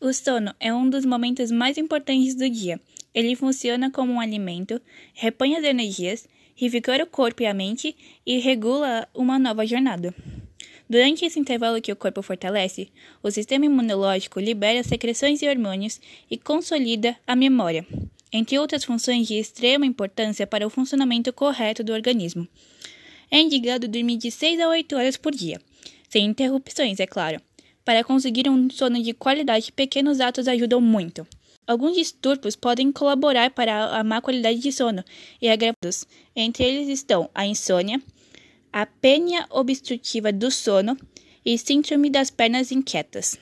O sono é um dos momentos mais importantes do dia. Ele funciona como um alimento, repõe as energias, revigora o corpo e a mente e regula uma nova jornada. Durante esse intervalo que o corpo fortalece, o sistema imunológico libera secreções e hormônios e consolida a memória, entre outras funções de extrema importância para o funcionamento correto do organismo. É indicado dormir de 6 a 8 horas por dia, sem interrupções, é claro. Para conseguir um sono de qualidade, pequenos atos ajudam muito. Alguns distúrbios podem colaborar para a má qualidade de sono e agravados. Entre eles estão a insônia, a apneia obstrutiva do sono e síndrome das pernas inquietas.